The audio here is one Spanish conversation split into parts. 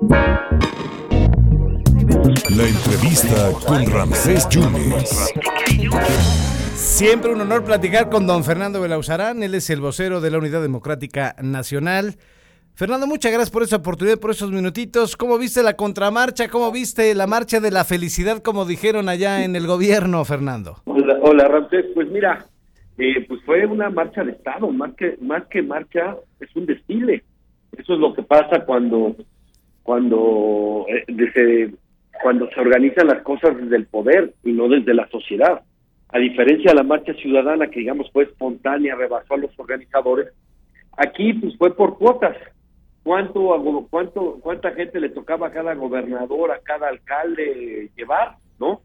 La entrevista con Ramsés Yunes. Siempre un honor platicar con don Fernando Belauzarán, él es el vocero de la Unidad Democrática Nacional. Fernando, muchas gracias por esa oportunidad, por esos minutitos. ¿Cómo viste la contramarcha? ¿Cómo viste la marcha de la felicidad, como dijeron allá en el gobierno, Fernando? Hola, hola Ramsés. Pues mira, eh, pues fue una marcha de Estado, más que, más que marcha, es un desfile. Eso es lo que pasa cuando, cuando, eh, desde, cuando se organizan las cosas desde el poder y no desde la sociedad. A diferencia de la marcha ciudadana, que digamos fue espontánea, rebasó a los organizadores, aquí pues fue por cuotas. ¿Cuánto, cuánto, ¿Cuánta gente le tocaba a cada gobernador, a cada alcalde llevar, no?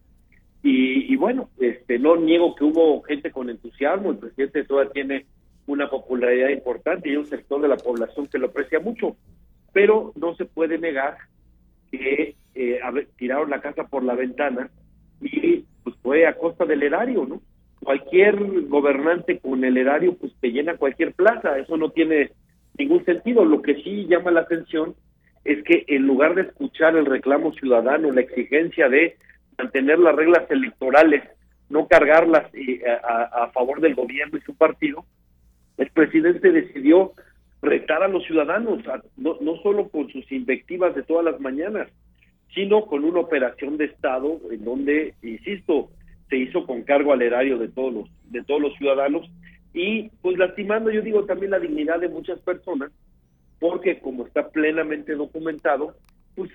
Y, bueno, este, no niego que hubo gente con entusiasmo, el presidente todavía tiene una popularidad importante y un sector de la población que lo aprecia mucho, pero no se puede negar que eh, tiraron la casa por la ventana y pues fue a costa del erario, ¿no? Cualquier gobernante con el erario pues te llena cualquier plaza, eso no tiene ningún sentido. Lo que sí llama la atención es que en lugar de escuchar el reclamo ciudadano, la exigencia de mantener las reglas electorales, no cargarlas eh, a, favor del gobierno y su partido, el presidente decidió retar a los ciudadanos, no, no solo con sus invectivas de todas las mañanas, sino con una operación de Estado en donde, insisto, se hizo con cargo al erario de todos los, de todos los ciudadanos y pues lastimando, yo digo, también la dignidad de muchas personas, porque como está plenamente documentado, pues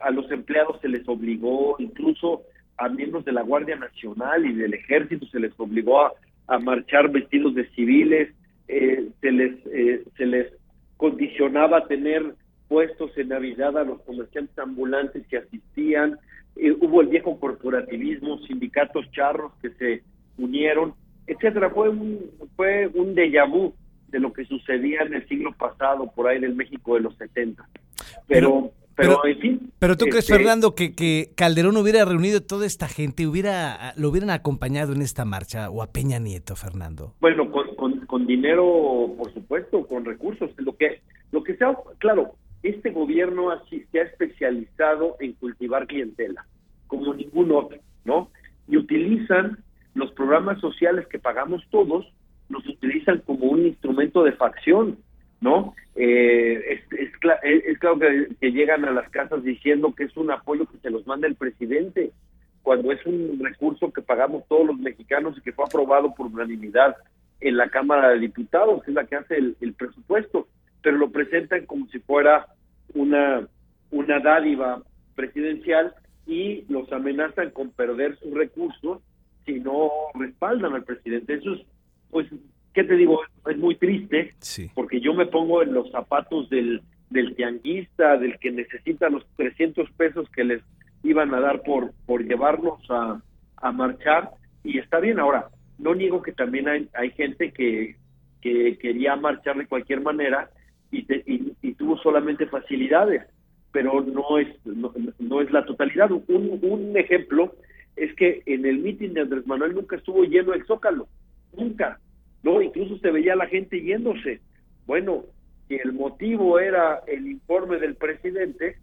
a, los empleados se les obligó, incluso a miembros de la Guardia Nacional y del Ejército se les obligó a, marchar vestidos de civiles, eh, se les eh, se les condicionaba tener puestos en Navidad a los comerciantes ambulantes que asistían, eh, hubo el viejo corporativismo, sindicatos charros que se unieron, etcétera. Fue un, fue un déjà vu de lo que sucedía en el siglo pasado, por ahí en el México de los 70. Pero pero, en fin. Pero tú crees, este, Fernando, que, que Calderón hubiera reunido toda esta gente, hubiera lo hubieran acompañado en esta marcha, o a Peña Nieto, Fernando. Bueno, con, con, dinero, por supuesto, con recursos. Lo que, lo que sea, claro, este gobierno así, se ha especializado en cultivar clientela, como ningún otro, ¿no? Y utilizan los programas sociales que pagamos todos, los utilizan como un instrumento de facción ¿no? Eh, es, claro que, llegan a las casas diciendo que es un apoyo que se los manda el presidente, cuando es un recurso que pagamos todos los mexicanos y que fue aprobado por unanimidad en la Cámara de Diputados, que es la que hace el, presupuesto, pero lo presentan como si fuera una, una dádiva presidencial y los amenazan con perder sus recursos si no respaldan al presidente. Eso es, pues, ¿qué te digo? Es muy triste, porque yo me pongo en los zapatos del, del tianguista, del que necesita los 300 pesos que les iban a dar por, por llevarlos a, a marchar, y está bien. Ahora, no niego que también hay, hay gente que, que quería marchar de cualquier manera y, y, tuvo solamente facilidades, pero no es, no, es la totalidad. Un, un ejemplo es que en el mitin de Andrés Manuel nunca estuvo lleno el Zócalo, nunca no, incluso se veía la gente yéndose. Bueno, si el motivo era el informe del presidente,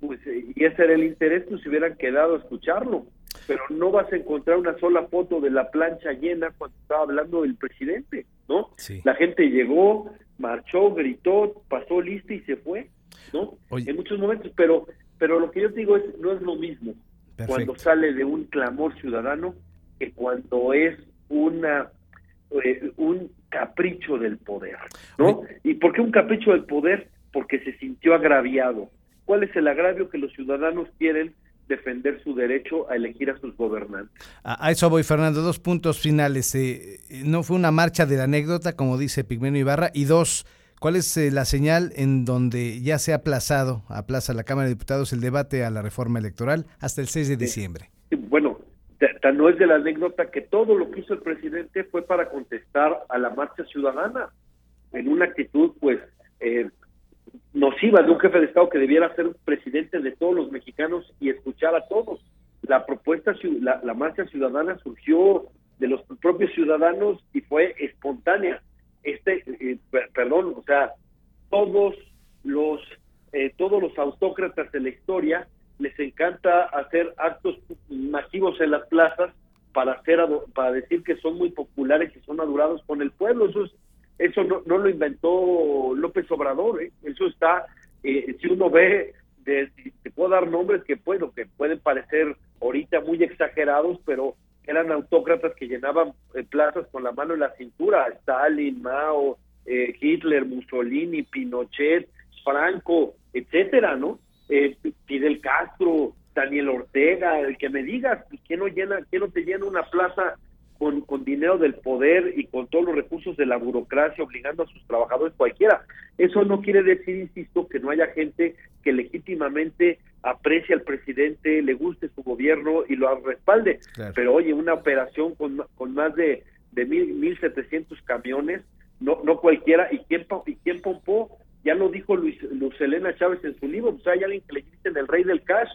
pues eh, y ese era el interés, pues se hubieran quedado a escucharlo. Pero no vas a encontrar una sola foto de la plancha llena cuando estaba hablando del presidente, ¿no? La gente llegó, marchó, gritó, pasó lista y se fue, ¿no? En muchos momentos, pero pero lo que yo digo es no es lo mismo cuando sale de un clamor ciudadano que cuando es una eh, un capricho del poder, ¿no? ¿Y por qué un capricho del poder? Porque se sintió agraviado. ¿Cuál es el agravio que los ciudadanos quieren defender su derecho a elegir a sus gobernantes? A, eso voy, Fernando. Dos puntos finales. Eh, no fue una marcha de la anécdota, como dice Pigmeno Ibarra, y dos, ¿Cuál es eh, la señal en donde ya se ha aplazado, aplaza la Cámara de Diputados el debate a la reforma electoral hasta el 6 de diciembre? Bueno, no es de la anécdota que todo lo que hizo el presidente fue para contestar a la marcha ciudadana en una actitud pues eh, nociva de un jefe de Estado que debiera ser presidente de todos los mexicanos y escuchar a todos. La propuesta, la, marcha ciudadana surgió de los propios ciudadanos y fue espontánea. Este, eh, perdón, o sea, todos los eh, todos los autócratas de la historia les encanta hacer actos masivos en las plazas para hacer para decir que son muy populares y son adorados con el pueblo. Eso es, eso no, no lo inventó López Obrador, ¿eh? eso está, eh, si uno ve, de, te puedo dar nombres que, puedo, que pueden parecer ahorita muy exagerados, pero eran autócratas que llenaban eh, plazas con la mano en la cintura, Stalin, Mao, eh, Hitler, Mussolini, Pinochet, Franco, etcétera, ¿no? Eh, Fidel Castro, Daniel Ortega, el que me digas, ¿quién no llena, quién no te llena una plaza con, con dinero del poder y con todos los recursos de la burocracia obligando a sus trabajadores cualquiera? Eso no quiere decir, insisto, que no haya gente que legítimamente aprecie al presidente, le guste su gobierno y lo respalde. Pero oye, una operación con, con más de, de mil, mil setecientos camiones, no, no cualquiera, ¿y quién, y quién pompó? Ya lo dijo Luis, Luz Elena Chávez en su libro, pues hay alguien que le dicen el rey del cash,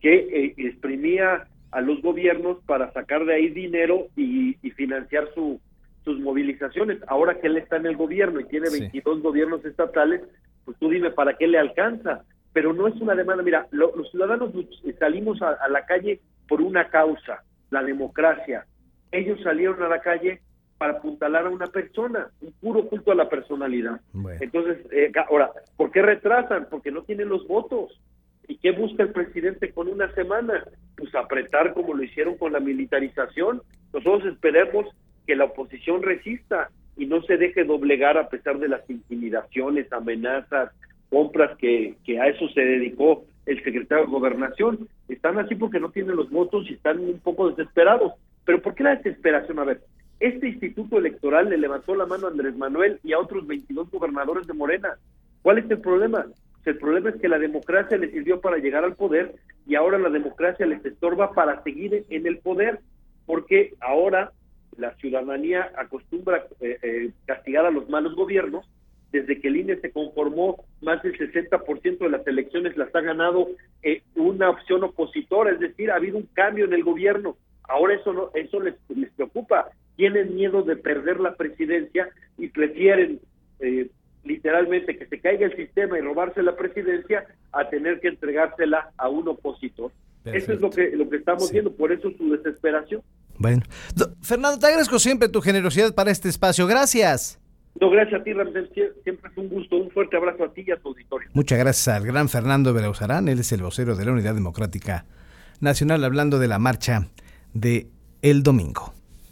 que eh, exprimía a los gobiernos para sacar de ahí dinero y, financiar su, sus movilizaciones. Ahora que él está en el gobierno y tiene 22 gobiernos estatales, pues tú dime para qué le alcanza. Pero no es una demanda. Mira, los ciudadanos salimos a, la calle por una causa, la democracia. Ellos salieron a la calle para apuntalar a una persona, un puro culto a la personalidad. Entonces, eh, ahora, ¿por qué retrasan? Porque no tienen los votos. ¿Y qué busca el presidente con una semana? Pues apretar como lo hicieron con la militarización. Nosotros esperemos que la oposición resista y no se deje doblegar a pesar de las intimidaciones, amenazas, compras que, que a eso se dedicó el secretario de Gobernación. Están así porque no tienen los votos y están un poco desesperados. Pero ¿por qué la desesperación? A ver, este instituto electoral le levantó la mano a Andrés Manuel y a otros 22 gobernadores de Morena. ¿Cuál es el problema? El problema es que la democracia les sirvió para llegar al poder y ahora la democracia les estorba para seguir en el poder, porque ahora la ciudadanía acostumbra eh, eh, castigar a los malos gobiernos. Desde que el INE se conformó, más del 60% de las elecciones las ha ganado eh, una opción opositora, es decir, ha habido un cambio en el gobierno. Ahora eso no, eso les, les preocupa. Tienen miedo de perder la presidencia y prefieren eh, literalmente que se caiga el sistema y robarse la presidencia a tener que entregársela a un opositor. Eso es lo que, lo que estamos viendo, por eso su desesperación. Bueno, Fernando, te agradezco siempre tu generosidad para este espacio. Gracias. No, gracias a ti, Ramsés. Siempre es un gusto. Un fuerte abrazo a ti y a tu auditorio. Muchas gracias al gran Fernando Belauzarán. Él es el vocero de la Unidad Democrática Nacional hablando de la marcha de el domingo.